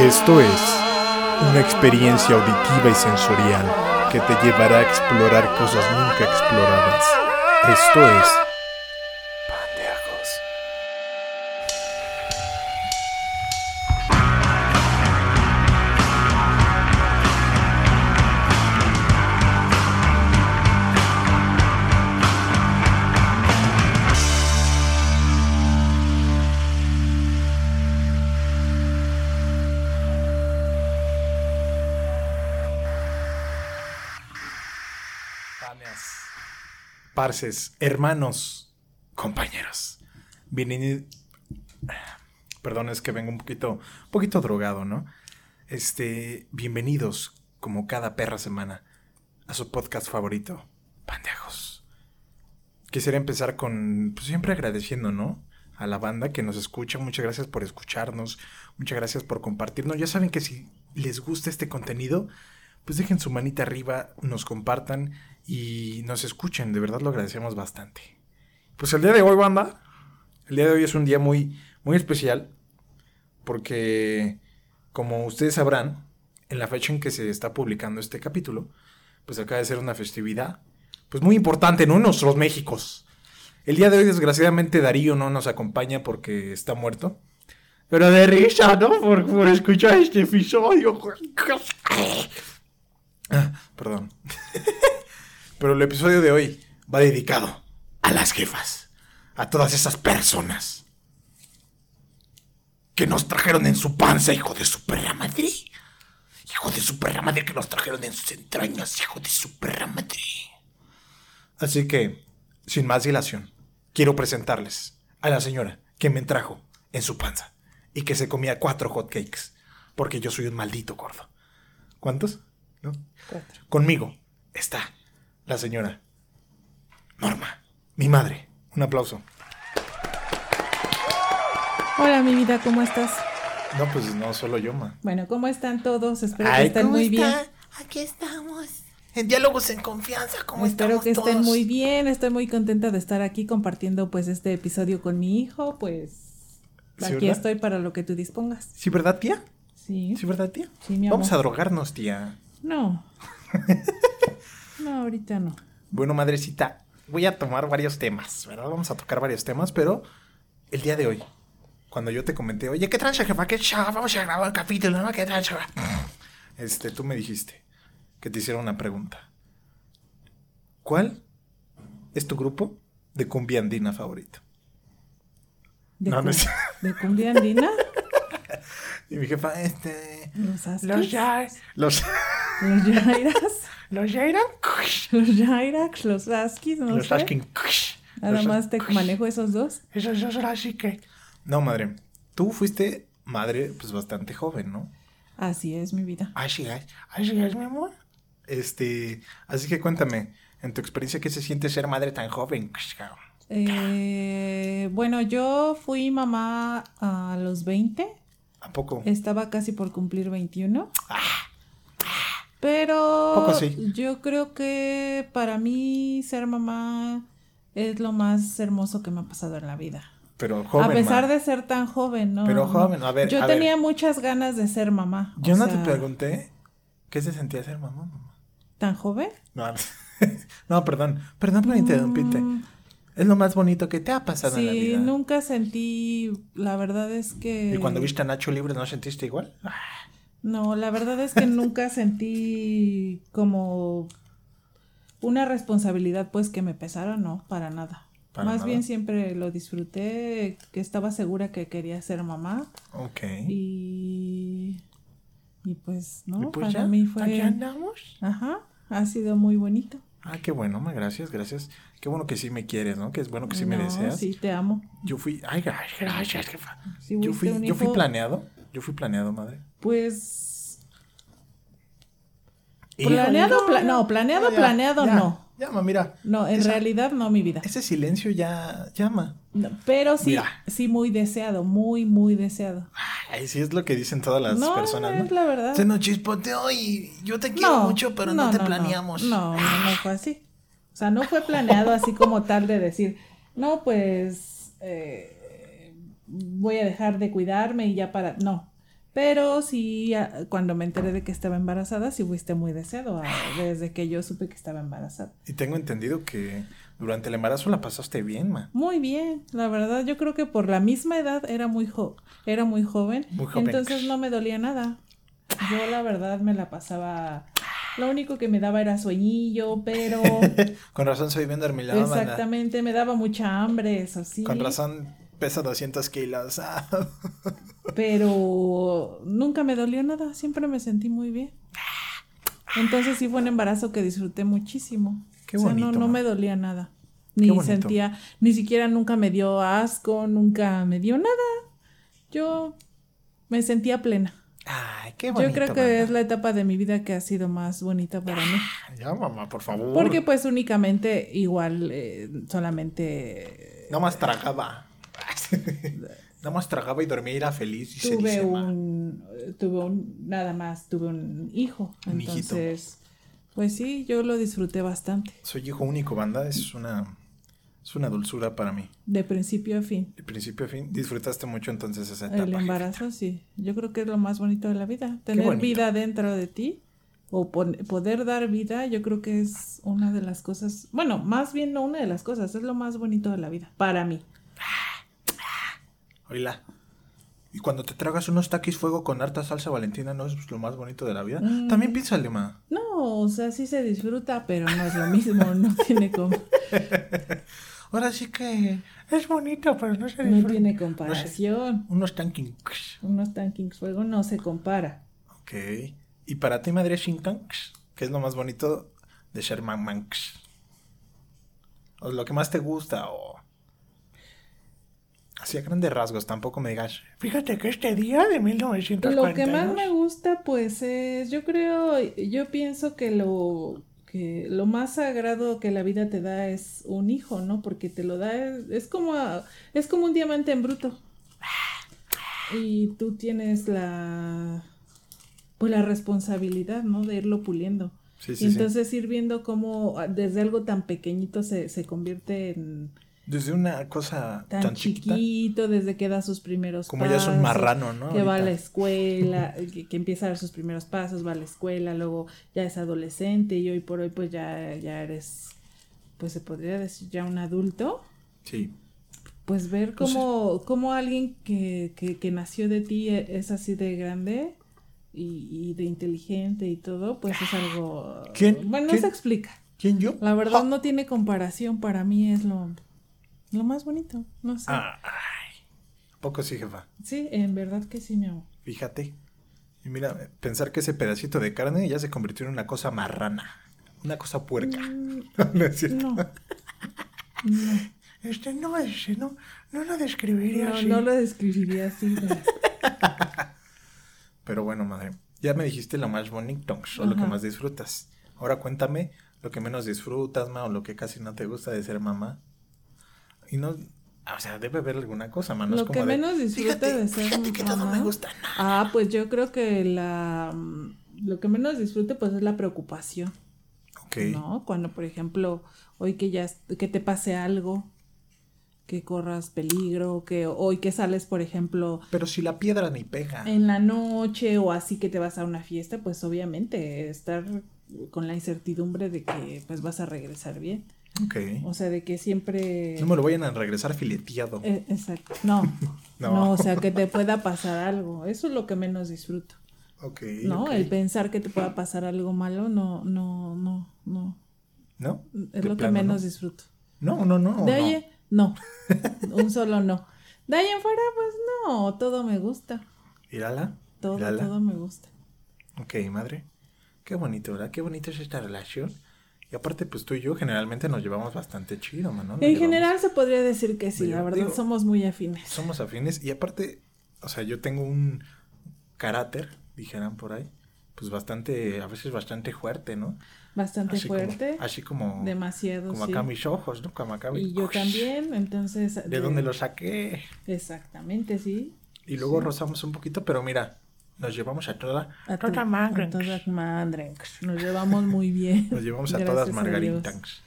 Esto es una experiencia auditiva y sensorial que te llevará a explorar cosas nunca exploradas. Esto es Hermanos, compañeros. Bienvenidos. Perdón, es que vengo un poquito, poquito drogado, ¿no? Este, bienvenidos, como cada perra semana, a su podcast favorito, Pandejos. Quisiera empezar con, pues siempre agradeciendo, ¿no? A la banda que nos escucha. Muchas gracias por escucharnos. Muchas gracias por compartirnos. Ya saben que si les gusta este contenido, pues dejen su manita arriba, nos compartan y nos escuchen. De verdad lo agradecemos bastante. Pues el día de hoy, banda, el día de hoy es un día muy, muy especial porque, como ustedes sabrán, en la fecha en que se está publicando este capítulo, pues acaba de ser una festividad, pues muy importante, ¿no? En nuestros Méxicos. El día de hoy, desgraciadamente, Darío no nos acompaña porque está muerto. Pero de risa, ¿no? Por, por escuchar este episodio. Ah, perdón. Pero el episodio de hoy va dedicado a las jefas. A todas esas personas que nos trajeron en su panza, hijo de su perra madre. Hijo de su perra madre que nos trajeron en sus entrañas, hijo de su perra madre. Así que, sin más dilación, quiero presentarles a la señora que me trajo en su panza y que se comía cuatro hotcakes, porque yo soy un maldito gordo. ¿Cuántos? ¿No? Cuatro. Conmigo está la señora Norma, mi madre. Un aplauso. Hola, mi vida, ¿cómo estás? No, pues no, solo yo, ma. Bueno, ¿cómo están todos? Espero que Ay, estén ¿cómo muy está? bien. Aquí estamos. En diálogos en confianza, ¿cómo Espero estamos que estén todos? muy bien. Estoy muy contenta de estar aquí compartiendo pues este episodio con mi hijo. Pues Sí, aquí ¿verdad? estoy para lo que tú dispongas. ¿Sí, verdad, tía? Sí. ¿Sí, verdad, tía? Sí, mi Vamos a amor. drogarnos, tía. No. no, ahorita no. Bueno, madrecita, voy a tomar varios temas, ¿verdad? Vamos a tocar varios temas, pero el día de hoy, cuando yo te comenté, oye, ¿qué trancha, jefa? ¿Qué chava? Vamos a grabar el capítulo, ¿no? ¿Qué trancha? Este, tú me dijiste que te hiciera una pregunta. ¿Cuál es tu grupo de cumbia andina favorito? ¿De, No, no cum- es- ¿De cumbia andina? Y mi jefa, este... Los Askis, Los ya... Los... Los Yairas. Los Jairan... Los Yairax, los Askis, no Los sé. Askin... Nada los- más te manejo esos dos. Esos dos ahora sí que... No, madre. Tú fuiste madre, pues, bastante joven, ¿no? Así es mi vida. Así es, así es, mi amor. Este, así que cuéntame, en tu experiencia, ¿qué se siente ser madre tan joven? Eh, bueno, yo fui mamá a los 20. ¿A poco? Estaba casi por cumplir 21. Pero Poco sí. yo creo que para mí ser mamá es lo más hermoso que me ha pasado en la vida. Pero joven, a pesar ma. de ser tan joven, ¿no? Pero joven, a ver, Yo a ver. tenía muchas ganas de ser mamá. Yo no te pregunté qué se sentía ser mamá, mamá. ¿Tan joven? No, no, perdón, perdón por interrumpirte. Mm, Es lo más bonito que te ha pasado en la Sí, vida. nunca sentí, la verdad es que... ¿Y cuando viste a Nacho libre no sentiste igual? No, la verdad es que nunca sentí como una responsabilidad pues que me pesara, no, para nada. Para Más nada. bien siempre lo disfruté, que estaba segura que quería ser mamá Ok. y y pues no, ¿Y pues para ya? mí ¿Aquí fue andamos? ajá, ha sido muy bonito. Ah, qué bueno, ma, gracias, gracias. Qué bueno que sí me quieres, ¿no? Que es bueno que sí me No, deseas. Sí, te amo. Yo fui, ay, gracias, jefa. Sí, yo fui, yo fui planeado, yo fui planeado, madre. Pues planeado, pla- no, planeado, ya, planeado ya, no. Llama, mira. No, en Esa- realidad no mi vida. Ese silencio ya llama. No, pero sí, Mira. sí muy deseado, muy, muy deseado. Ay, sí es lo que dicen todas las no, personas, ¿no? es la verdad. Se nos chispoteó y yo te quiero mucho, pero no, te planeamos. No, no, no fue así. O sea, no fue planeado así como tal de decir, no, pues eh, voy a dejar de cuidarme y ya para. No. Pero sí, a- cuando me enteré de que estaba embarazada, sí fuiste muy deseado a- desde que yo supe que estaba embarazada. Y tengo entendido que durante el embarazo la pasaste bien, ma. Muy bien, la verdad, yo creo que por la misma edad era muy jo era muy joven, Muy joven. entonces no me dolía nada. Yo la verdad me la pasaba, lo único que me daba era sueñillo, pero Con razón soy bien dormilada, exactamente me daba mucha hambre, eso sí. Con razón pesa 200 kilos. Ah. pero nunca me dolió nada, siempre me sentí muy bien. Entonces sí fue un embarazo que disfruté muchísimo. Qué o sea, bonito, no, no me dolía nada. Ni bonito. sentía, ni siquiera nunca me dio asco, nunca me dio nada. Yo me sentía plena. Ay, qué bonito. Yo creo que es la etapa de mi vida que ha sido más bonita para mí. Ya, mamá, por favor. Porque pues únicamente igual, eh, solamente Nada más tragaba. Nada más tragaba y dormía y era feliz. Y se tuve un tuve un nada más tuve un hijo Un hijito. entonces pues sí yo lo disfruté bastante Soy hijo único, banda. Es una, es una dulzura para mí. de principio a fin De principio a fin. Disfrutaste mucho entonces esa etapa. el embarazo sí yo creo que es lo más bonito de la vida tener vida dentro de ti o poder dar vida yo creo que es una de las cosas bueno más bien no una de las cosas es lo más bonito de la vida para mí Oíla. Y cuando te tragas unos taquis fuego con harta salsa valentina, ¿no es lo más bonito de la vida? Mm. También piénsale, ma. no o sea sí se disfruta pero no es lo mismo no tiene como Ahora sí que es bonito, pero no se no disfruta. tiene comparación Unos tanquins. unos tanking fuego no se compara Ok. Y para ti, madre Shinkanks, ¿qué es lo más bonito de Sherman Manx? O lo que más te gusta, o. Así a grandes rasgos, tampoco me digas. Fíjate que este día de 1942. Lo que más me gusta, pues, es, yo creo, yo pienso que lo que lo más sagrado que la vida te da es un hijo, ¿no? Porque te lo da, es, es como, es como un diamante en bruto. Y tú tienes la, pues la responsabilidad, ¿no? De irlo puliendo. Sí, y sí, sí. entonces ir viendo cómo desde algo tan pequeñito se, se convierte en Desde una cosa tan, tan, chiquita, chiquito, desde que da sus primeros como ya es un pasos, marrano, ¿no? que va a la escuela, que, que empieza a dar sus primeros pasos, va a la escuela, luego ya es adolescente y hoy por hoy pues ya, ya eres, pues se podría decir ya un adulto, Sí. pues ver Pues cómo, cómo alguien que, que, que nació de ti e- es así de grande y, y de inteligente y todo, pues es algo... ¿Quién? Bueno, no se explica. ¿Quién yo? La verdad no tiene comparación, para mí es lo, lo más bonito, no sé. Ah, ay. ¿A poco sí, jefa? Sí, en verdad que sí, mi amor. Fíjate. Y mira, pensar que ese pedacito de carne ya se convirtió en una cosa marrana. Una cosa puerca. Mm, no es cierto. No. No, Este no es, no, no lo describiría no, así. no lo describiría así. Pero bueno, madre, ya me dijiste lo más bonito o lo que más disfrutas. Ahora cuéntame lo que menos disfrutas, ma, o lo que casi no te gusta de ser mamá. Y no, o sea, debe haber alguna cosa, ma, no es Lo como que de, menos disfruta "Fíjate, de ser fíjate que todo me mamá". gusta nada. Ah, pues yo creo que la mm, lo que menos disfrute pues es la preocupación, Ok, ¿no? Cuando por ejemplo, hoy que ya que te pase algo, que corras peligro, que hoy que sales, por ejemplo, pero si la piedra ni pega. en la noche o así que te vas a una fiesta, pues obviamente estar con la incertidumbre de que pues vas a regresar bien. Ok. O sea, de que siempre... No me lo vayan a regresar fileteado. Eh, exacto. No, No. no. o sea, que te pueda pasar algo. Eso es lo que menos disfruto. ok. ¿No? El pensar que te pueda pasar algo malo, no, no, no, no. ¿No? Es lo que menos ¿no? disfruto. No, no, no. de no. ahí, no. Un solo no. De ahí en fuera, pues no, todo me gusta. Mírala. Todo, mírala. todo me gusta. Ok, madre. Qué bonito, ¿verdad? Qué bonita es esta relación. Y aparte, pues tú y yo generalmente nos llevamos bastante chido, mano. En llevamos- general se podría decir que sí, la verdad digo- somos muy afines. Somos afines. Y aparte, o sea, yo tengo un carácter, dijeran por ahí, pues bastante, a veces bastante fuerte, ¿no? Bastante Así como- fuerte. así como, demasiado, como sí. acá mis ojos, ¿no? Como acá mi- Y yo también, entonces... ¿De dónde lo saqué? Exactamente, sí. Y luego Sí. rozamos un poquito, pero mira, nos llevamos a toda, A toda to- madre. a todas madres. Nos llevamos muy bien. Nos llevamos a Gracias todas margaritas.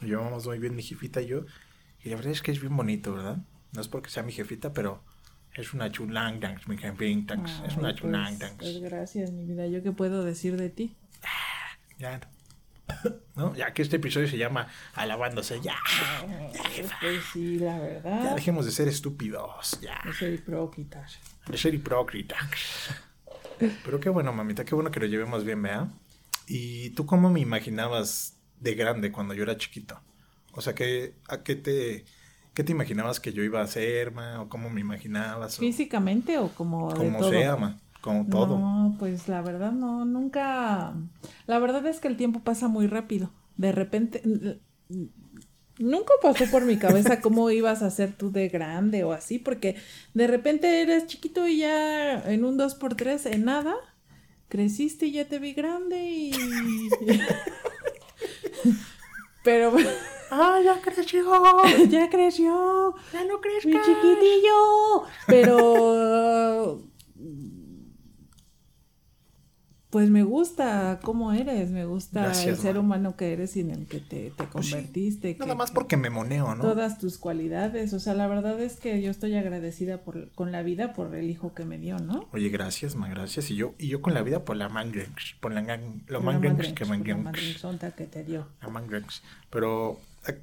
Nos llevamos muy bien mi jefita y yo. Y la verdad es que es bien bonito, ¿verdad? No es porque sea mi jefita, pero Es una chulangdangs, mi jefintangs. Es una pues, chulangdangs. pues gracias, mi vida. ¿Yo qué puedo decir de ti? Ya. ¿No? Ya que este episodio se llama Alabándose. Ya. Pues sí, la Ya verdad. dejemos de ser estúpidos. Ya. Yo soy hipócrita. De ser hipócritas. Pero qué bueno, mamita. Qué bueno que lo llevemos bien, ¿vea? ¿Y tú cómo me imaginabas de grande cuando yo era chiquito? O sea, ¿qué, ¿a qué te, qué te imaginabas que yo iba a hacer, ma? ¿O cómo me imaginabas? O- ¿Físicamente o como de como todo? sea, ma. Como todo. No, pues la verdad no, nunca. La verdad es que el tiempo pasa muy rápido. De repente, nunca pasó por mi cabeza cómo ibas a ser tú de grande o así, porque de repente eres chiquito y ya en un 2x3, en nada, creciste y ya te vi grande y. Pero ¡Ah, ya creció! ya creció. ¡Ya no Mi chiquitillo. Pero. Pues me gusta cómo eres, me gusta Gracias, el ser ma. humano que eres y en el que te, te Pues sí, convertiste. Nada que- más porque me moneo, ¿no? Todas tus cualidades. O sea, la verdad es que yo estoy agradecida por, con la vida por el hijo que me dio, ¿no? Oye, gracias, ma, gracias. Y yo, y yo con la vida por la mangrenx, por la lo la mangrenx que por la mangrenx. madrezonta que te dio. La mangrenx. Pero, eh,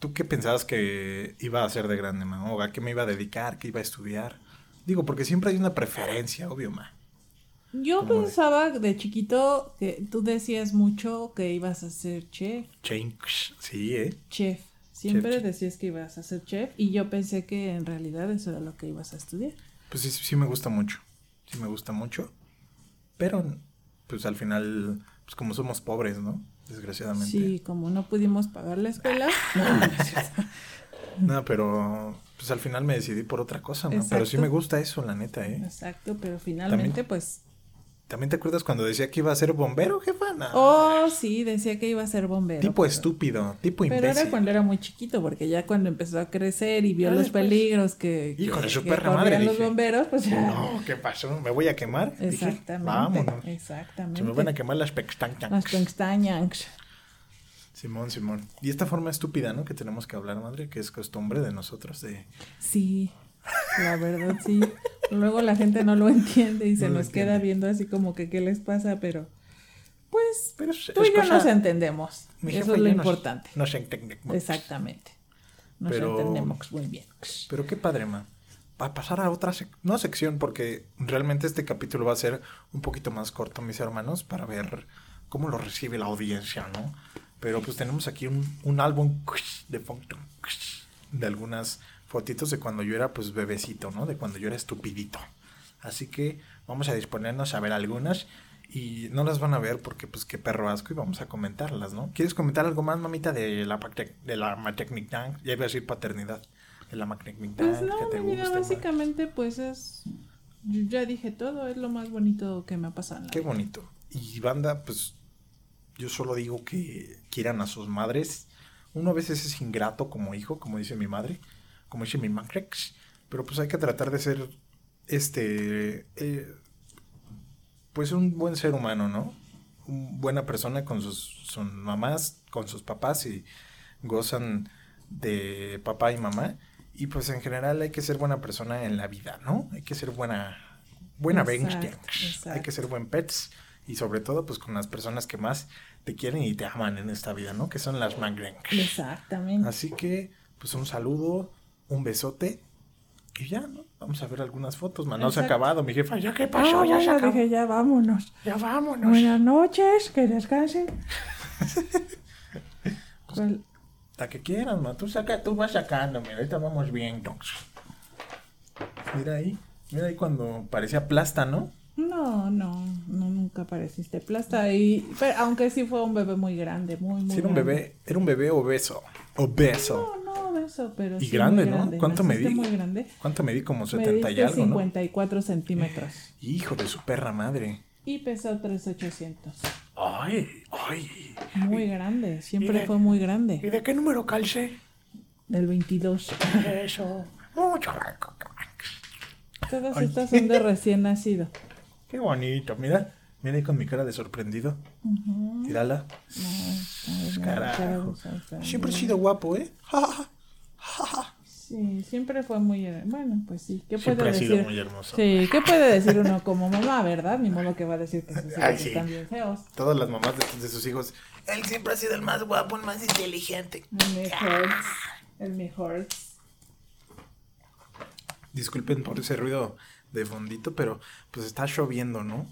¿tú qué pensabas que iba a hacer de grande, ma? ¿O a qué me iba a dedicar? ¿Qué iba a estudiar? Digo, porque siempre hay una preferencia, obvio, ma. Yo pensaba de chiquito que tú decías mucho que ibas a ser chef. Change, sí, ¿eh? Chef. Siempre chef. decías que ibas a ser chef y yo pensé que en realidad eso era lo que ibas a estudiar. Pues sí, sí me gusta mucho. Sí me gusta mucho. Pero, pues al final, pues como somos pobres, ¿no? Desgraciadamente. Sí, como no pudimos pagar la escuela. No, pero pues al final me decidí por otra cosa, ¿no? Pero sí me gusta eso, la neta, ¿eh? Exacto, pero finalmente También- pues... ¿También te acuerdas cuando decía que iba a ser bombero, jefa? No. Oh, sí, decía que iba a ser bombero. tipo pero- estúpido, tipo Pero imbécil. era cuando era muy chiquito, porque ya cuando empezó a crecer y vio Ah, los después. peligros que, Hijo que- de su que perra madre, los dije. bomberos, pues ya. No, ¿qué pasó? ¿Me voy a quemar? Dije, Exactamente. vámonos. Exactamente. Se me van a quemar las pestañas. Las pestañas. Simón, Simón. Y esta forma estúpida, ¿no? Que tenemos que hablar, madre, que es costumbre de nosotros de... Sí, la verdad sí. Luego la gente no lo entiende y se No nos queda viendo así como que qué les pasa, pero pues Pero es, tú es y yo nos entendemos. mi Eso es lo importante. Nos entendemos. Exactamente. Nos Pero- entendemos muy bien. Pero qué padre, ma. Para pasar a otra sec- no sección, porque realmente este capítulo va a ser un poquito más corto, mis hermanos, para ver cómo lo recibe la audiencia, ¿no? Pero pues tenemos aquí un, un álbum de foto de algunas fotitos de cuando yo era pues bebecito, ¿no? De cuando yo era estupidito. Así que vamos a disponernos a ver algunas y no las van a ver porque pues qué perro asco y vamos a comentarlas, ¿no? ¿Quieres comentar algo más, mamita, de la, de la maternidad? Ya iba a decir paternidad. De la maternidad Pues que no, te mi vida gusta, ma. básicamente pues es... yo ya dije todo, es lo más bonito que me ha pasado en la Qué vida. bonito. Y banda, pues yo solo digo que quieran a sus madres. Uno a veces es ingrato como hijo, como dice mi madre, como dice mi Macrex, pero pues hay que tratar de ser, este, eh, pues un buen ser humano, ¿no? Una buena persona con sus, sus mamás, con sus papás y gozan de papá y mamá. Y pues en general hay que ser buena persona en la vida, ¿no? Hay que ser buena, buena Exacto. Hay que ser buen pets y sobre todo pues con las personas que más te quieren y te aman en esta vida, ¿no? Que son las mangrengs. Exactamente. Así que pues un saludo, un besote y ya, ¿no? Vamos a ver algunas fotos, man. No se ha acabado, mi jefa. ¿Ya qué Ah, pasó? ya se bueno, acabó. dije, ya vámonos. Ya vámonos. Buenas noches, que descansen. ¿Cuál? La que quieras, man. Tú saca, tú vas sacando, mira, ahorita vamos bien, entonces. Mira ahí, mira ahí cuando parecía plasta, ¿no? No, no, no, nunca pareciste plasta. Y, pero, aunque sí fue un bebé muy grande, muy, muy Sí, era un grande. bebé, era un bebé obeso. Obeso. No, no, pero Y sí grande, ¿no? grande. ¿Cuánto medí? muy grande. ¿Cuánto medí? Como 70 y algo, ¿no? 54 centímetros. Hijo de su perra madre. Y pesó 3,800. Ay, ay. Muy grande, ¿Y siempre de- fue muy grande. ¿Y de qué número calce? Del 22. Eso. Mucho. Todas Ay. estas son de recién nacido. Qué bonito. Mira, mira ahí con mi cara de sorprendido. Ujú. Mírala. No, está bien, Carajo. Siempre he sido guapo, ¿eh? Sí, siempre fue muy... her- Bueno, pues sí. ¿Qué Siempre puede ha sido decir? muy hermoso. Sí, ¿qué puede decir uno como mamá, verdad? Ni modo que va a decir que sus hijos Ay, sí. están bien feos. Todas las mamás de, de sus hijos. Él siempre ha sido el más guapo, el más inteligente. El mejor. El mejor. Disculpen por ese ruido de fondito, pero pues está lloviendo, ¿no?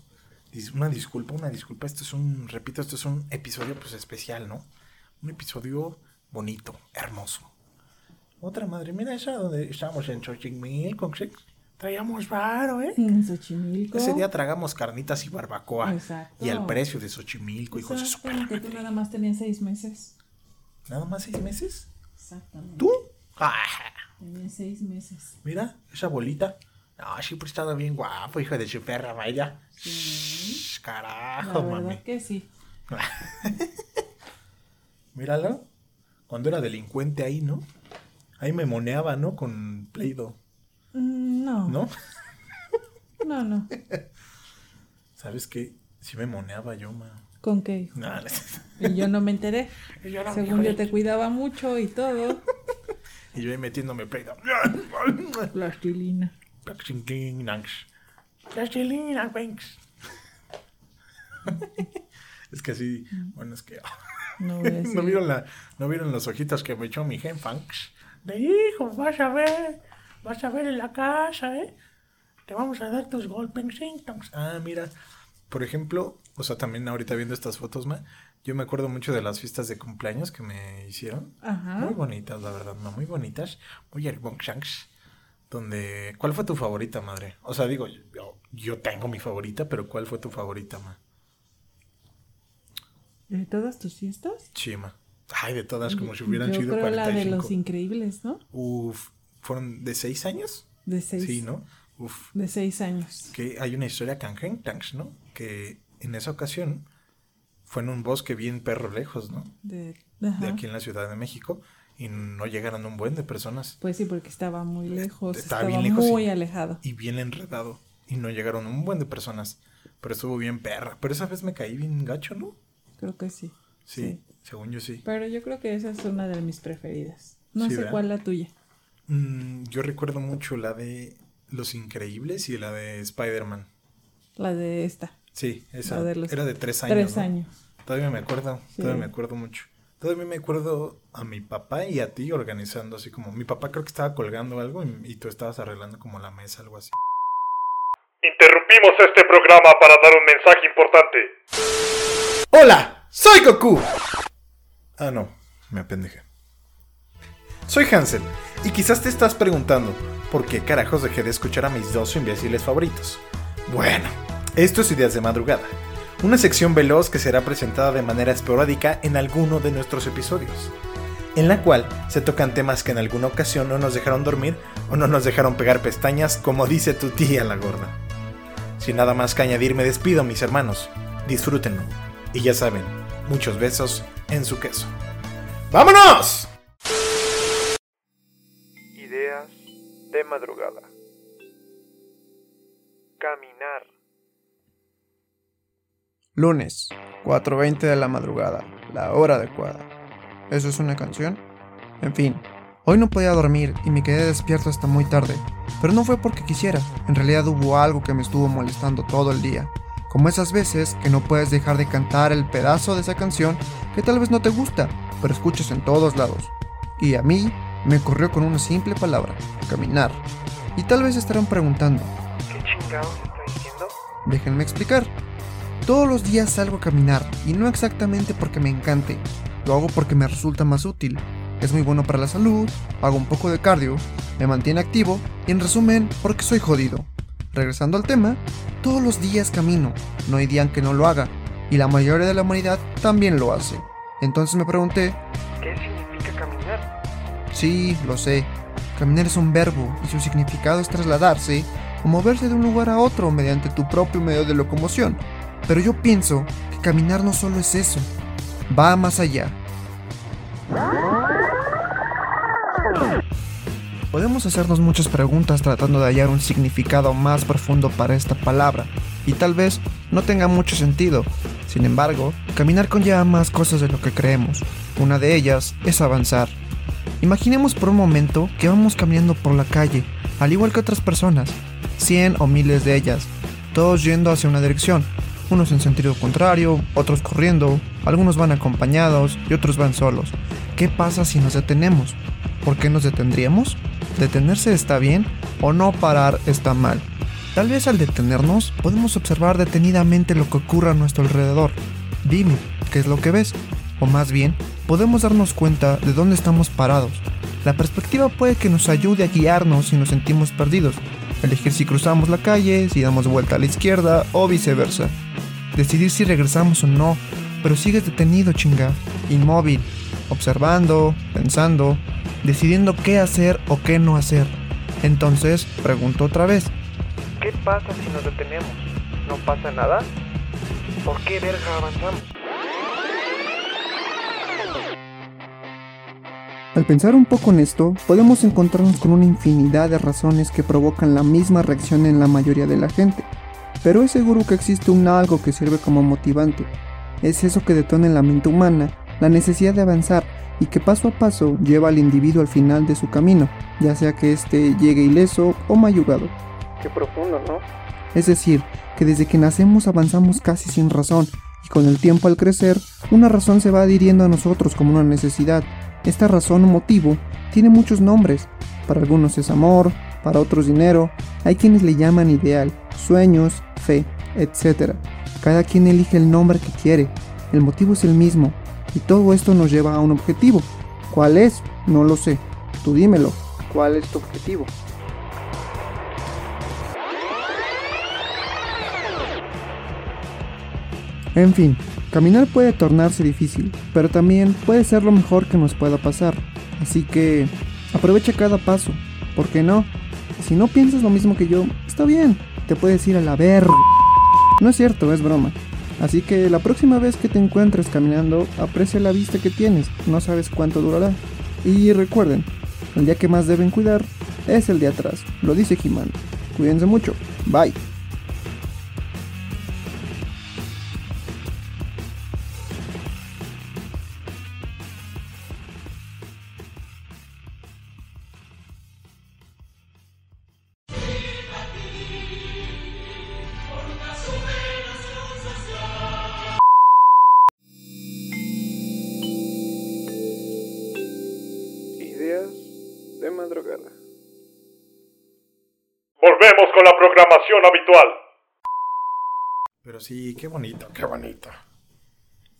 Una disculpa, una disculpa. Esto es un, repito, esto es un episodio pues especial, ¿no? Un episodio bonito, hermoso. Otra madre, mira esa donde estábamos en Xochimilco, traíamos varo, ¿eh? En Xochimilco. Ese día tragamos carnitas y barbacoa. Exacto. Y al precio de Xochimilco, hijos de su Exacto, perra que tú nada más tenías seis meses. ¿Nada más seis meses? Exactamente. ¿Tú? Ah, Tenías seis meses. mira, esa bolita. No, siempre he estado bien guapo, hijo de su perra, vaya. Sí. La Carajo, verdad mami. que sí. Míralo. Cuando era delincuente ahí, ¿no? Ahí me moneaba, ¿no? Con Play-Doh, Mm, No. ¿no? No, no. ¿Sabes qué? Sí me moneaba yo, ma. ¿Con qué? No, no Y yo no me enteré. Y yo, no, Según yo te cuidaba mucho y todo. Y yo ahí metiéndome Play-Doh. Plastilina. Plastilina. Plastilina, Banks. Es que así, bueno, es que... No. ¿No vieron, la, ¿No vieron los ojitos que me echó mi Genfanx? De hijo, vas a ver, vas a ver en la casa, ¿eh? Te vamos a dar tus golpes Ah, mira, por ejemplo, o sea, también ahorita viendo estas fotos, ma, yo me acuerdo mucho de las fiestas de cumpleaños que me hicieron. Ajá. Muy bonitas, la verdad, ma, muy bonitas, muy hermosas. Donde, ¿cuál fue tu favorita, madre? O sea, digo, yo, yo tengo mi favorita, pero ¿cuál fue tu favorita, ma? ¿De todas tus fiestas? Chima. Ay, de todas, como si hubieran Yo sido creo la 45. de los increíbles, ¿no? Uf, ¿fueron de seis años? De seis. Sí, ¿no? Uf, De seis años. que hay una historia con Tanks, ¿no? Que en esa ocasión fue en un bosque bien perro lejos, ¿no? De, De aquí en la Ciudad de México y no llegaron un buen de personas Pues sí, porque estaba muy lejos. Estaba Estaba, bien lejos, muy alejado. y bien enredado y no llegaron un buen de personas, pero estuvo bien perra. Pero esa vez me caí bien gacho, ¿no? Creo que sí. Sí, según yo sí. Pero yo creo que esa es una de mis preferidas. No Sí, sé ¿verdad? cuál la tuya. Mm, yo recuerdo mucho la de Los Increíbles y la de Spider-Man. La de esta. Sí, esa La de los era de tres años. Tres ¿no? años. Todavía me acuerdo, Sí. todavía me acuerdo mucho. Todavía me acuerdo a mi papá y a ti organizando así como... Mi papá creo que estaba colgando algo y, y tú estabas arreglando como la mesa, algo así. Interrumpimos este programa para dar un mensaje importante. ¡Hola! ¡Soy Goku! Ah, no, me apendejé. Soy Hansel, y quizás te estás preguntando por qué carajos dejé de escuchar a mis dos imbéciles favoritos. Bueno, esto es Ideas de Madrugada, una sección veloz que será presentada de manera esporádica en alguno de nuestros episodios, en la cual se tocan temas que en alguna ocasión no nos dejaron dormir o no nos dejaron pegar pestañas, como dice tu tía la gorda. Sin nada más que añadir, me despido, mis hermanos. Disfrútenlo. Y ya saben, muchos besos en su queso. ¡Vámonos! Ideas de madrugada. Caminar. Lunes, 4.20 de la madrugada, la hora adecuada. ¿Eso es una canción? En fin, hoy no podía dormir y me quedé despierto hasta muy tarde, pero no fue porque quisiera, en realidad hubo algo que me estuvo molestando todo el día, como esas veces que no puedes dejar de cantar el pedazo de esa canción que tal vez no te gusta, pero escuchas en todos lados. Y a mí me ocurrió con una simple palabra, caminar. Y tal vez estarán preguntando, ¿Qué chingados está diciendo? Déjenme explicar. Todos los días salgo a caminar y no exactamente porque me encante, lo hago porque me resulta más útil. Es muy bueno para la salud, hago un poco de cardio, me mantiene activo y en resumen porque soy jodido. Regresando al tema, todos los días camino, no hay día en que no lo haga y la mayoría de la humanidad también lo hace. Entonces me pregunté, ¿Qué significa caminar? Sí, lo sé. Caminar es un verbo y su significado es trasladarse o moverse de un lugar a otro mediante tu propio medio de locomoción. Pero yo pienso que caminar no solo es eso, va más allá. Podemos hacernos muchas preguntas tratando de hallar un significado más profundo para esta palabra, y tal vez no tenga mucho sentido. Sin embargo, caminar conlleva más cosas de lo que creemos. Una de ellas es avanzar. Imaginemos por un momento que vamos caminando por la calle, al igual que otras personas, cien o miles de ellas, todos yendo hacia una dirección, unos en sentido contrario, otros corriendo, algunos van acompañados y otros van solos. ¿Qué pasa si nos detenemos? ¿Por qué nos detendríamos? ¿Detenerse está bien o no parar está mal? Tal vez al detenernos podemos observar detenidamente lo que ocurre a nuestro alrededor. Dime, ¿qué es lo que ves? O más bien, podemos darnos cuenta de dónde estamos parados. La perspectiva puede que nos ayude a guiarnos si nos sentimos perdidos. Elegir si cruzamos la calle, si damos vuelta a la izquierda o viceversa. Decidir si regresamos o no, pero sigues detenido, chinga, inmóvil, observando, pensando, decidiendo qué hacer o qué no hacer. Entonces, pregunto otra vez. ¿Qué pasa si nos detenemos? ¿No pasa nada? ¿Por qué verga avanzamos? Al pensar un poco en esto, podemos encontrarnos con una infinidad de razones que provocan la misma reacción en la mayoría de la gente. Pero es seguro que existe un algo que sirve como motivante. Es eso que detona en la mente humana la necesidad de avanzar y que paso a paso lleva al individuo al final de su camino, ya sea que éste llegue ileso o mayugado. Qué profundo, ¿no? Es decir, que desde que nacemos avanzamos casi sin razón, y con el tiempo al crecer, una razón se va adhiriendo a nosotros como una necesidad. Esta razón o motivo tiene muchos nombres. Para algunos es amor, para otros dinero, hay quienes le llaman ideal, sueños, fe, etc. Cada quien elige el nombre que quiere, el motivo es el mismo, y todo esto nos lleva a un objetivo. ¿Cuál es? No lo sé. Tú dímelo. ¿Cuál es tu objetivo? En fin, caminar puede tornarse difícil, pero también puede ser lo mejor que nos pueda pasar. Así que aprovecha cada paso. ¿Por qué no? Si no piensas lo mismo que yo, está bien. Te puedes ir a la ver. No es cierto, es broma. Así que la próxima vez que te encuentres caminando, aprecia la vista que tienes, no sabes cuánto durará. Y recuerden, el día que más deben cuidar es el de atrás, lo dice Jimán. Cuídense mucho, bye. Programación habitual. Pero sí, qué bonito, qué bonito.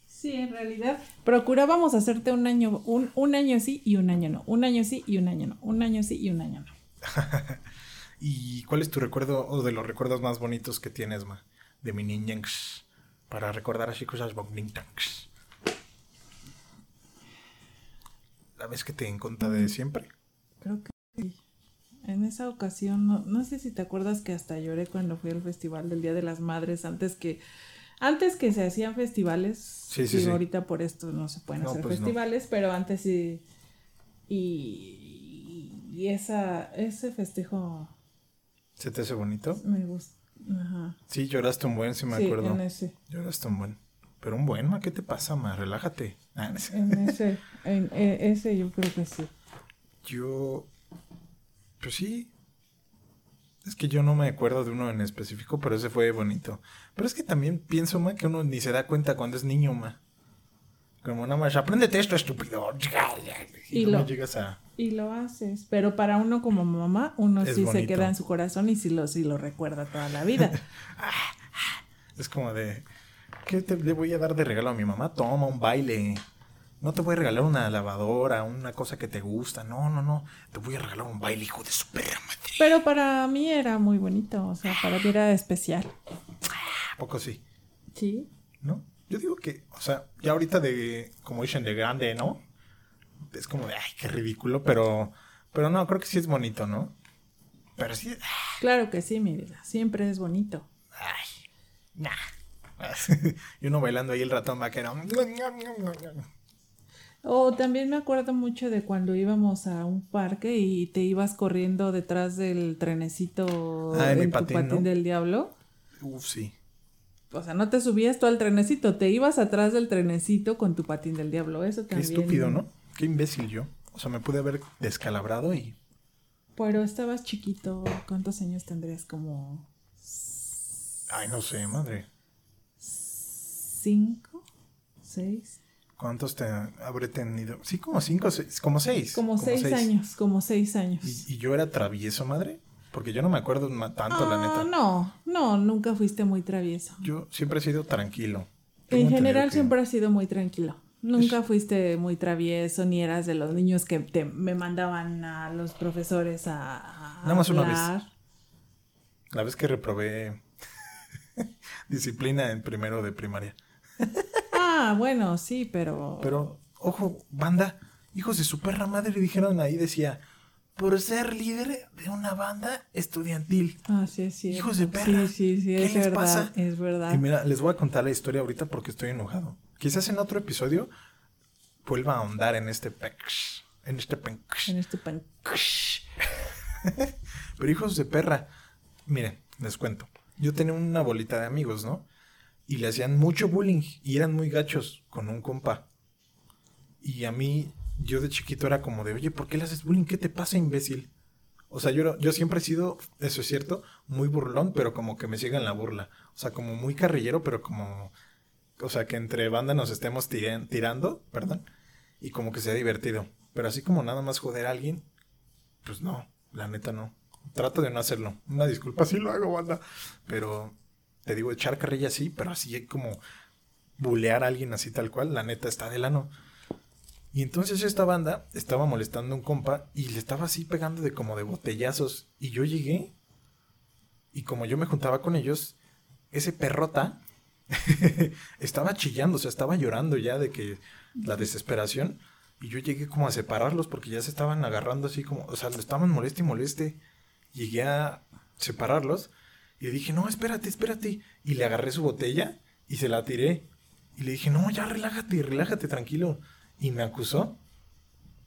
Sí, en realidad procurábamos hacerte un año, un, un año sí y un año no. Un año sí y un año no. Un año sí y un año no. ¿Y cuál es tu recuerdo o de los recuerdos más bonitos que tienes, ma? De mi niñez. Para recordar así cosas bonitas. ¿La vez que te encontré de siempre? Creo que sí. En esa ocasión, no, no sé si te acuerdas que hasta lloré cuando fui al festival del Día de las Madres, antes que, antes que se hacían festivales. Sí, sí, sí. ahorita por esto no se pueden No, hacer pues no. festivales, pero antes sí. Y, y esa, ese festejo ¿Se te hace bonito? me gusta. Ajá. Sí, lloraste un buen, sí me sí, acuerdo. en ese. Lloraste un buen. Pero un buen, ma, ¿qué te pasa, ma? Relájate. Ah. En ese, en e- ese yo creo que sí. Yo. Pues sí. Es que yo no me acuerdo de uno en específico, pero ese fue bonito. Pero es que también pienso, ma, que uno ni se da cuenta cuando es niño, ma. Como nada más, apréndete esto, estúpido. Y, Y no lo- llegas a. Y lo haces, pero para uno como mamá, uno Es sí se queda en su corazón y sí lo, sí lo recuerda toda la vida. Es como de. ¿Qué te le voy a dar de regalo a mi mamá? Toma un baile. No te voy a regalar una lavadora, una cosa que te gusta. No, no, no. Te voy a regalar un baile, hijo de su perra madre. Pero para mí era muy bonito, o sea, para mí era especial. ¿A poco sí? Sí. ¿No? Yo digo que, o sea, ya ahorita de, como dicen, de grande, ¿no? Es como de, ay, qué ridículo, pero, pero no, creo que sí es bonito, ¿no? Pero sí, Claro que sí, mi vida. Siempre es bonito. ay, nah. y uno bailando ahí el ratón vaquero. O también me acuerdo mucho de cuando íbamos a un parque y te ibas corriendo detrás del trenecito Ah, en tu patín, patín ¿no? del diablo. Uf, sí. O sea, no te subías tú al trenecito, te ibas atrás del trenecito con tu patín del diablo. Eso Qué también. estúpido, ¿no? Qué imbécil yo. O sea, me pude haber descalabrado y Pero estabas chiquito. ¿Cuántos años tendrías? Como ay, no sé, madre. cinco, seis. ¿Cuántos te habré tenido? Sí, como cinco, seis, como seis. Como, seis, años. Como seis años. ¿Y, y yo era travieso, madre? Porque yo no me acuerdo tanto, la Ah, neta. no, no, nunca fuiste muy travieso. Yo siempre he sido tranquilo. Tengo En general que- siempre has sido muy tranquilo. Nunca fuiste muy travieso, ni eras de los niños que te, me mandaban a los profesores a, a Nada más una vez. La vez que reprobé disciplina en primero de primaria. Ah, bueno, sí, pero... Pero, ojo, banda, hijos de su perra madre dijeron ahí, decía, por ser líder de una banda estudiantil. Ah, sí, cierto. Hijos de perra. Sí, sí, sí, ¿Qué es les verdad, pasa? es verdad. Y mira, les voy a contar la historia ahorita porque estoy enojado. Quizás en otro episodio vuelva a ahondar en este penx. En este penx. En este. Pero hijos de perra, miren, les cuento. Yo tenía una bolita de amigos, ¿no? Y le hacían mucho bullying y eran muy gachos con un compa. Y a mí, yo de chiquito era como de, oye, ¿por qué le haces bullying? ¿Qué te pasa, imbécil? O sea, yo, yo siempre he sido, eso es cierto, muy burlón, pero como que me siga en la burla. O sea, como muy carrillero, pero como, o sea, que entre banda nos estemos tiran- tirando, perdón, y como que sea divertido. Pero así como nada más joder a alguien, pues no, la neta no. Trato de no hacerlo. Una disculpa si lo hago, banda. Pero te digo, echar carrilla sí, pero así como bulear a alguien así tal cual, la neta está de lano. Y entonces esta banda estaba molestando a un compa y le estaba así pegando de como de botellazos. Y yo llegué y como yo me juntaba con ellos, ese perrota estaba chillando, o sea, estaba llorando ya de que la desesperación. Y yo llegué como a separarlos porque ya se estaban agarrando así como, o sea, lo estaban moleste y moleste. Llegué a separarlos y le dije, no, espérate, espérate. Y le agarré su botella y se la tiré. Y le dije, no, ya relájate, relájate, tranquilo. Y me acusó.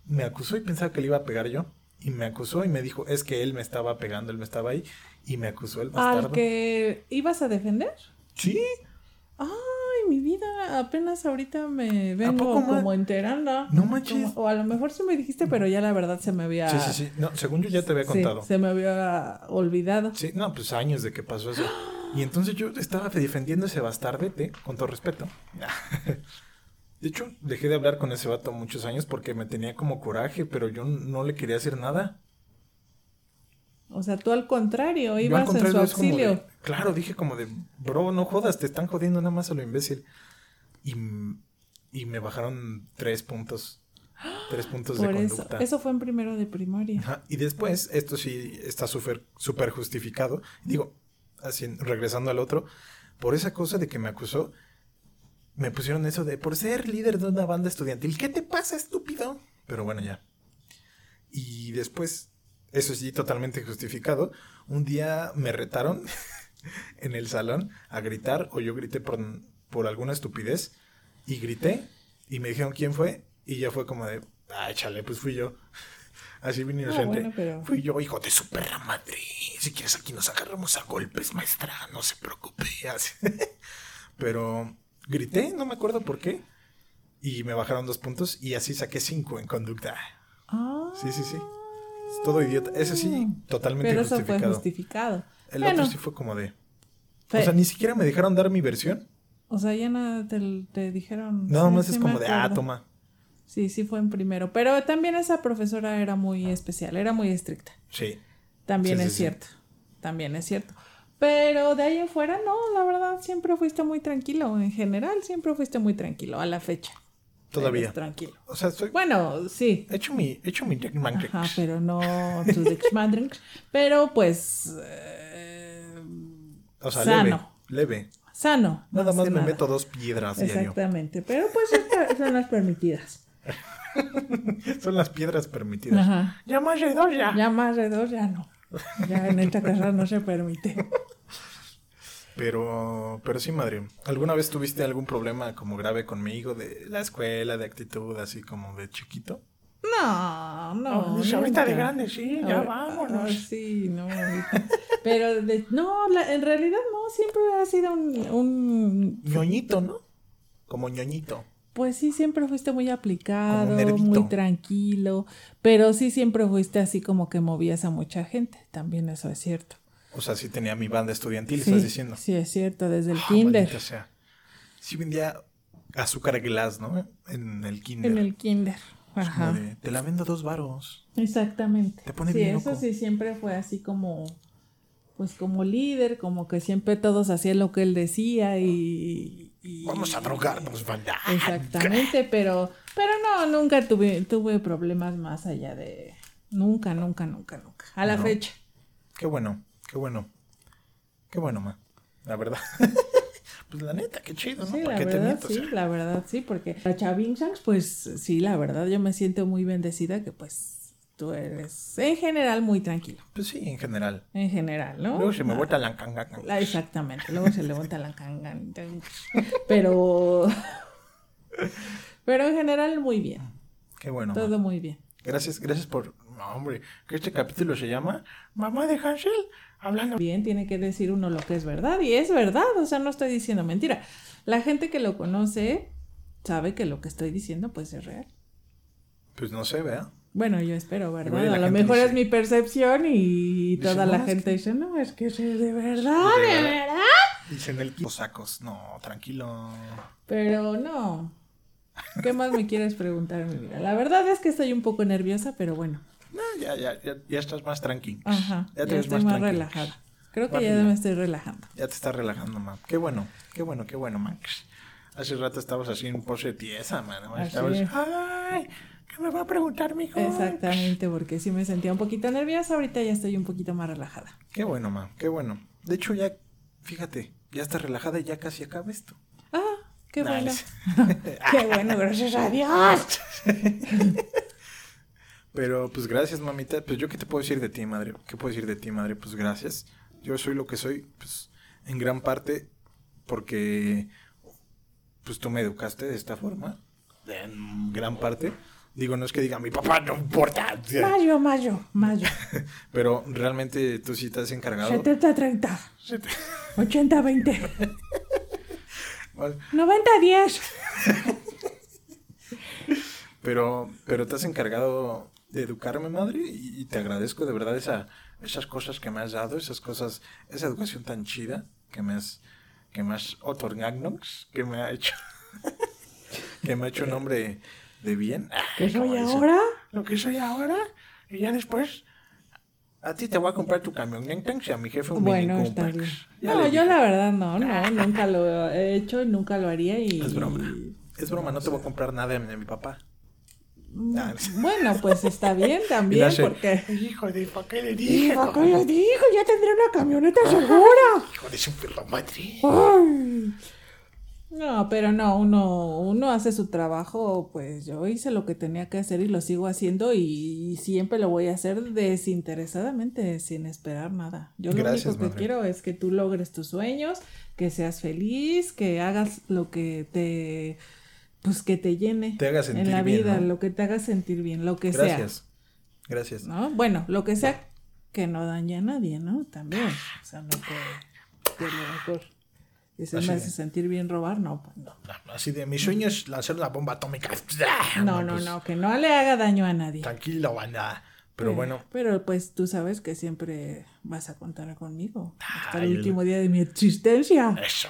Me acusó y pensaba que le iba a pegar yo. Y me acusó y me dijo, es que él me estaba pegando, él me estaba ahí. Y me acusó el bastardo. ¿Al que ibas a defender? Sí, Mi vida, apenas ahorita me vengo como enterando. No manches. Como- o a lo mejor sí me dijiste, pero ya la verdad se me había... sí, sí, sí. No, según yo ya te había Sí, contado. se me había olvidado. Sí, no, pues años de que pasó eso. Y entonces yo estaba defendiendo ese bastardete, con todo respeto. De hecho, dejé de hablar con ese vato muchos años porque me tenía como coraje, pero yo no le quería hacer nada. O sea, tú al contrario, ibas al contrario en su de- auxilio. claro, dije como de, bro, no jodas, te están jodiendo nada más a lo imbécil. Y, y me bajaron tres puntos. Tres puntos Por de eso. conducta. Eso fue en primero de primaria. Ajá, Y después, esto sí está súper súper justificado. Digo, así, regresando al otro, por esa cosa de que me acusó, me pusieron eso de por ser líder de una banda estudiantil. ¿Qué te pasa, estúpido? Pero bueno, ya. Y después, eso sí, totalmente justificado. Un día me retaron en el salón a gritar, o yo grité por, por alguna estupidez, y grité, y me dijeron quién fue, y ya fue como de, ah, échale, pues fui yo. Así vine Ah, inocente. bueno, pero- Fui yo, hijo de su perra madre. Si quieres aquí nos agarramos a golpes, maestra, no se preocupe. Así. Pero grité, no me acuerdo por qué. Y me bajaron dos puntos y así saqué cinco en conducta. Ah, Sí, sí, sí. Es todo idiota. Ese sí, totalmente pero eso fue justificado. justificado. El Bueno, otro sí fue como de. fue- O sea, ni siquiera me dejaron dar mi versión. o sea, ya nada te, te dijeron. Sí, más sí es como de, ah, toma. Sí, sí fue en primero. Pero también esa profesora era muy especial, era muy estricta. Sí. También Sí, es sí. cierto. También es cierto. Pero de ahí en fuera, no, la verdad, siempre fuiste muy tranquilo. En general, siempre fuiste muy tranquilo a la fecha. Todavía. Eres tranquilo. O sea, soy. Bueno, sí. He hecho mi, he hecho mi Jack Man Ajá, pero no tus exmadrinks. Pero pues. eh, O sea, sano. leve. Leve. Sano. Nada más me nada. meto dos piedras diario. Exactamente. Pero pues estas son las permitidas. Son las piedras permitidas. Ajá. Ya más de dos ya. Ya más de dos, ya no. Ya en esta casa no se permite. Pero, pero sí, madre. ¿Alguna vez tuviste algún problema como grave conmigo de la escuela, de actitud, así como de chiquito? No, no. pues ahorita de grande, sí, ya vámonos. ah, sí, no. Pero de- no, la- en realidad no, siempre ha sido un, un ñoñito, ¿no? Como ñoñito. Pues sí, siempre fuiste muy aplicado, muy tranquilo, pero sí siempre fuiste así como que movías a mucha gente, también eso es cierto. O sea, sí tenía mi banda estudiantil, Sí, estás diciendo. sí es cierto, desde el Ah, kinder. sea. Sí vendía azúcar glass, ¿no? En el kinder. En el kinder. Ajá. de, te la vendo dos varos. Exactamente. Te pone sí, bien eso loco. sí siempre fue así como, pues como líder, como que siempre todos hacían lo que él decía y... y- Vamos a drogarnos, banda. Exactamente, pero, pero no, nunca tuve, tuve problemas más allá de... Nunca, nunca, nunca, nunca. A la No. fecha. Qué bueno, qué bueno. Qué bueno, ma. La verdad. pues la neta, qué chido, ¿no? Sí, ¿Para la verdad, miento? sí, O sea, la verdad, sí, porque la Chavinchans, pues sí, la verdad, yo me siento muy bendecida que pues tú eres en general muy tranquilo, Pues sí, en general. en general, ¿no? Luego se me vuelta la canga. la- exactamente, luego se levanta la canga, pero, pero en general muy bien, Qué bueno. ma. todo muy bien. Gracias, gracias por. No, hombre, que este capítulo se llama Mamá de Hansel hablando. Bien, tiene que decir uno lo que es verdad y es verdad, o sea, no estoy diciendo mentira. La gente que lo conoce sabe que lo que estoy diciendo pues es real. Pues no sé, ¿verdad? Bueno, yo espero, ¿verdad? A lo mejor dice- es mi percepción y Dice, toda "No, la es gente que- dice, no, es que es de verdad, De de verdad. verdad. Dicen el los sacos. No, tranquilo. Pero no. ¿Qué más me quieres preguntar, mi vida? La verdad es que estoy un poco nerviosa, pero bueno. No, ya, ya, ya, ya estás más tranqui. Ajá, Ya ya, te ves estoy más, tranqui. relajada. Creo que Más ya me estoy relajando. Ya te estás relajando, man. Qué bueno, qué bueno, qué bueno, man. Hace rato estabas así en pose tiesa, man. Estabas, es. ay, ¿qué me va a preguntar, mijo? Exactamente, porque sí me sentía un poquito nerviosa, ahorita ya estoy un poquito más relajada. Qué bueno, man, qué bueno. De hecho, ya, fíjate, ya estás relajada y ya casi acaba esto. Ah, qué bueno. qué bueno, gracias a Dios. Pero pues gracias, mamita. Pues yo qué te puedo decir de ti, madre. ¿Qué puedo decir de ti, madre? Pues gracias. Yo soy lo que soy, pues en gran parte porque pues tú me educaste de esta forma. En gran parte. Digo, no es que diga mi papá, no importa. Mayo, mayo, mayo. Pero realmente tú sí te has encargado. 70-30, Se te- 80-20, Bueno, 90-10. Pero, pero te has encargado de educarme, madre, y, y te agradezco de verdad esa, esas cosas que me has dado, esas cosas, esa educación tan chida que me has, que me has otorgado, que me ha hecho, que me ha hecho un hombre de bien. ¿Qué soy ahora? Lo que soy ahora, y ya después, a ti te voy a comprar tu camión y a mi jefe un Bueno, Mini está bien. No, yo la verdad no, no, nunca lo he hecho y nunca lo haría y... Es broma. Es broma, no te voy a comprar nada de mi papá. Ah, Bueno, pues está bien también porque... Hijo de, ¿para qué le dije? Hijo, cabrón? ¿qué le dijo? Ya tendré una camioneta segura. Hijo de su perra madre. Ay. No, pero no, uno, uno hace su trabajo, pues yo hice lo que tenía que hacer y lo sigo haciendo y siempre lo voy a hacer desinteresadamente, sin esperar nada. Yo lo único que madre. quiero es que tú logres tus sueños, que seas feliz, que hagas lo que te, pues que te llene Te haga sentir en la bien, vida, ¿no? lo que te haga sentir bien, lo que sea. Gracias. Gracias. ¿no? Bueno, lo que sea que no dañe a nadie, ¿no? También. O sea, no que, que a lo mejor Así me de- hace sentir bien robar, no, pues no. Así de, mi sueño es lanzar una bomba atómica. No, no, pues, no, que no le haga daño a nadie. Tranquilo, banda. Pero Eh, bueno, Pero pues tú sabes que siempre vas a contar conmigo. Hasta Ay, el último día de mi existencia. eso.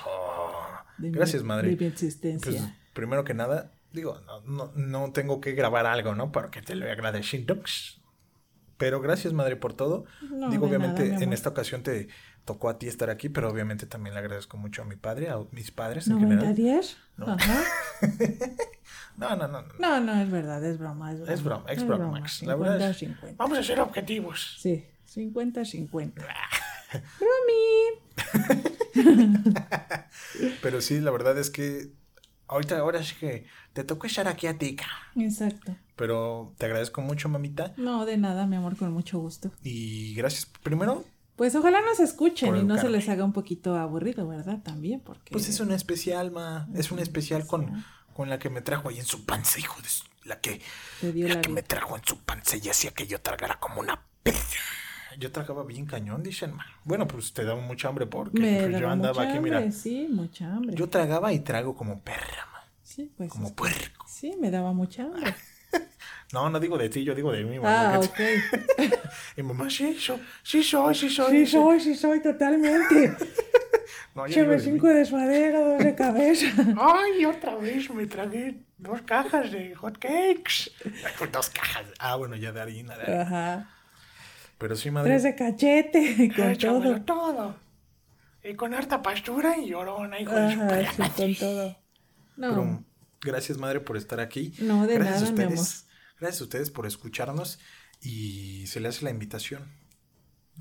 De mi- Gracias, madre. De mi existencia. Pues, primero que nada, digo, no, no, no tengo que grabar algo, ¿no? Porque te lo he agradecido. Pero gracias, madre, por todo. No, digo, obviamente, nada, en esta ocasión te tocó a ti estar aquí, pero obviamente también le agradezco mucho a mi padre, a mis padres en general. ¿90-10? No. Ajá. No, no, no. no. No, no, es verdad, es broma. Es broma, Es broma, es broma, Max. La verdad es- 50-50. Vamos a ser objetivos. Sí, 50-50. Pero sí, la verdad es que ahorita, ahora sí que te tocó estar aquí a ti. Exacto. Pero te agradezco mucho, mamita. No, de nada, mi amor, con mucho gusto. Y gracias. Primero, Pues ojalá nos escuchen y no se les haga un poquito aburrido, ¿verdad? También, porque... pues es una especial, ma. Es una especial con, con la que me trajo ahí en su panza, hijo de La que, la la que me trajo en su panza y hacía que yo tragara como una perra. Yo tragaba bien cañón, dicen. Bueno, pues te daba mucha hambre porque pues, yo andaba mucha aquí, hambre, mira. sí, mucha hambre. Yo tragaba y trago como perra, ma. Sí, pues. como es puerco. Sí, me daba mucha hambre. No, no digo de ti, yo digo de mi mamá. Ah, ok. Y mamá, sí, so- sí soy, sí soy. Sí soy, sí soy, totalmente. No, digo de mí. de suadero, dos de cabeza. Ay, otra vez me tragué dos cajas de hot cakes. dos cajas. Ah, bueno, ya de harina. de harina. Ajá. Pero sí, madre. Tres de cachete, con Échamelo todo. todo. Y con harta pastura y llorona, hijo de Ajá, sí, con todo. No, Pero gracias, madre, por estar aquí. No, de gracias nada, a mi ustedes. Gracias a ustedes por escucharnos y se le hace la invitación.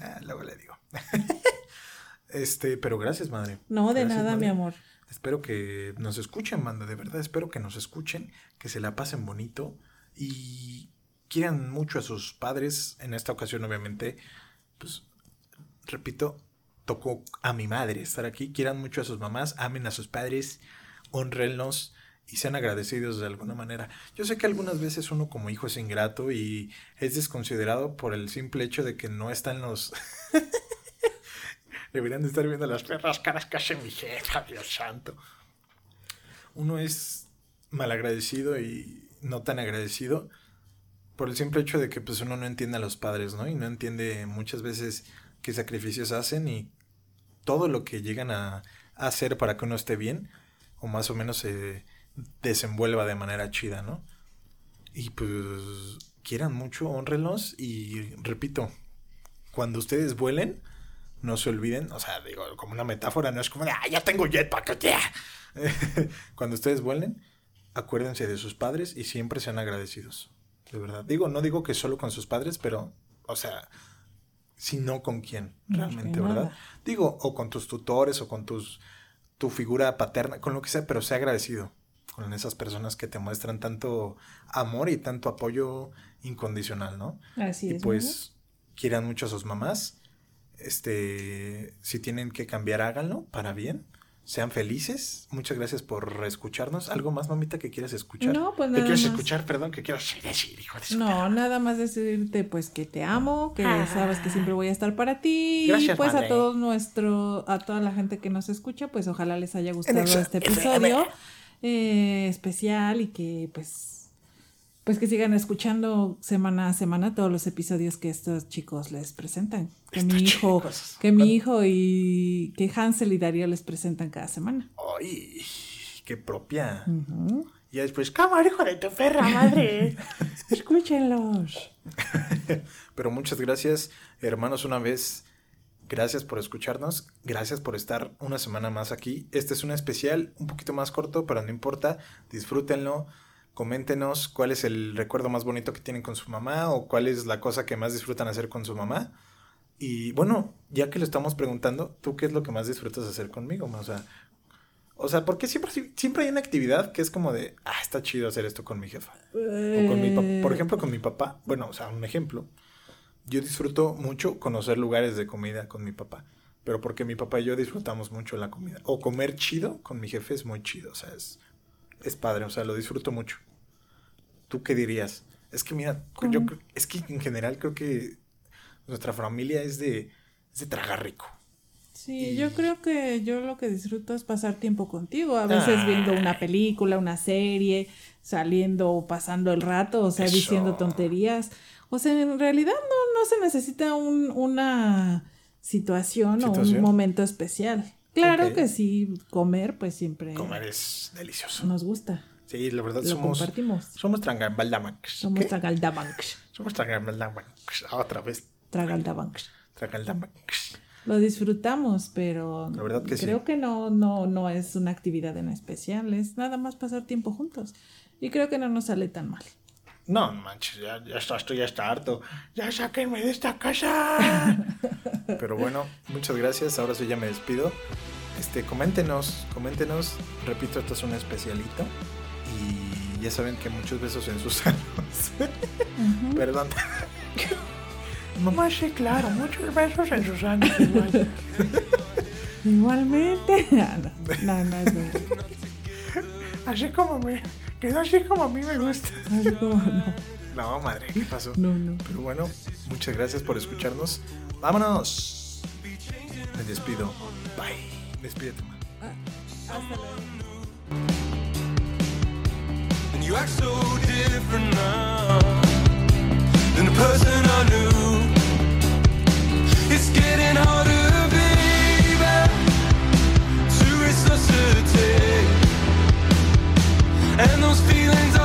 Ah, luego le digo. este, pero gracias, madre. no, de Gracias, nada, mi amor. Espero que nos escuchen, manda, de verdad, espero que nos escuchen, que se la pasen bonito y quieran mucho a sus padres. En esta ocasión, obviamente, pues, repito, tocó a mi madre estar aquí. Quieran mucho a sus mamás, amen a sus padres, honrenlos y sean agradecidos de alguna manera. Yo sé que algunas veces uno como hijo es ingrato y es desconsiderado por el simple hecho de que no están los... Deberían de estar viendo las perras caras que hace mi jefa, Dios santo. Uno es malagradecido y no tan agradecido por el simple hecho de que pues uno no entiende a los padres, ¿no? Y no entiende muchas veces qué sacrificios hacen y todo lo que llegan a, hacer para que uno esté bien o más o menos se desenvuelva de manera chida, ¿no? Y pues quieran mucho, honrenlos y repito, cuando ustedes vuelen, no se olviden, o sea, digo, como una metáfora, no es como de, ah, ya tengo jetpack, ya. Cuando ustedes vuelen, acuérdense de sus padres y siempre sean agradecidos, de verdad. Digo, no digo que solo con sus padres, pero, o sea, si no con quién, realmente, ¿verdad? nada. Digo, o con tus tutores o con tus, tu figura paterna, con lo que sea, pero sea agradecido con esas personas que te muestran tanto amor y tanto apoyo incondicional, ¿no? Así y es. pues quieran mucho a sus mamás. Este, si tienen que cambiar, háganlo para bien. Sean felices. Muchas gracias por escucharnos. ¿Algo más, mamita, que quieras escuchar? No, pues ¿Qué nada quieres más. escuchar? Perdón, que quiero decir, hijo de su No, nada más decirte pues que te amo, que sabes que siempre voy a estar para ti. Gracias, y pues madre. a todos nuestro, a toda la gente que nos escucha, pues ojalá les haya gustado este episodio eh, especial y que pues pues que sigan escuchando semana a semana todos los episodios que estos chicos les presentan. Que Estos mi hijo, chicos. que mi hijo y que Hansel y Darío les presentan cada semana. Ay, qué propia. Y después, ¿cómo, hijo de tu perra madre? Escúchenlos. Pero muchas gracias, hermanos, una vez. Gracias por escucharnos. Gracias por estar una semana más aquí. Este es un especial un poquito más corto, pero no importa. Disfrútenlo. Coméntenos cuál es el recuerdo más bonito que tienen con su mamá o cuál es la cosa que más disfrutan hacer con su mamá. Y bueno, ya que lo estamos preguntando, ¿tú qué es lo que más disfrutas hacer conmigo? O sea, o sea, porque siempre, siempre hay una actividad que es como de, ah, está chido hacer esto con mi jefa. O con mi papá. Por ejemplo, con mi papá. Bueno, o sea, un ejemplo. Yo disfruto mucho conocer lugares de comida con mi papá. Pero porque mi papá y yo disfrutamos mucho la comida. O comer chido con mi jefe es muy chido. O sea, es, es padre. O sea, lo disfruto mucho. ¿Tú qué dirías? Es que mira, yo es que en general creo que nuestra familia es de, es de tragar rico. Sí, yo creo que yo lo que disfruto es pasar tiempo contigo, a veces viendo una película, una serie, saliendo o pasando el rato, o sea, Eso. diciendo tonterías. O sea, en realidad no, no se necesita un, una situación, o ¿Situación? un momento especial. Claro que sí, comer pues siempre Comer es delicioso. nos gusta, Sí, la verdad lo somos... compartimos. Somos trangambaldamanx. Somos ¿Qué? tragaldabanks, Somos trangambaldamanx. Ah, Otra vez. tragaldabanks. Trangambaldamanx. Lo disfrutamos, pero La verdad que sí. creo que no, no, no es una actividad en especial, es nada más pasar tiempo juntos. Y creo que no nos sale tan mal. No, no manches, ya, ya estoy ya está harto. Ya sáquenme de esta casa. Pero bueno, muchas gracias. Ahora sí ya me despido. Este, coméntenos, coméntenos. Repito, esto es un especialito. Y ya saben que muchos besos en sus anos. Perdón. Mamá, sí, claro, muchos besos en sus anos. igual. Igualmente. No, no, no. Así como me. Quedó así como a mí me gusta. Así como, no, No, madre, ¿qué pasó? no, no. Pero bueno, muchas gracias por escucharnos. Vámonos. Me despido. Bye. Despídete, man. And you act so different now than the person I knew. It's getting harder, baby, to resuscitate. And those feelings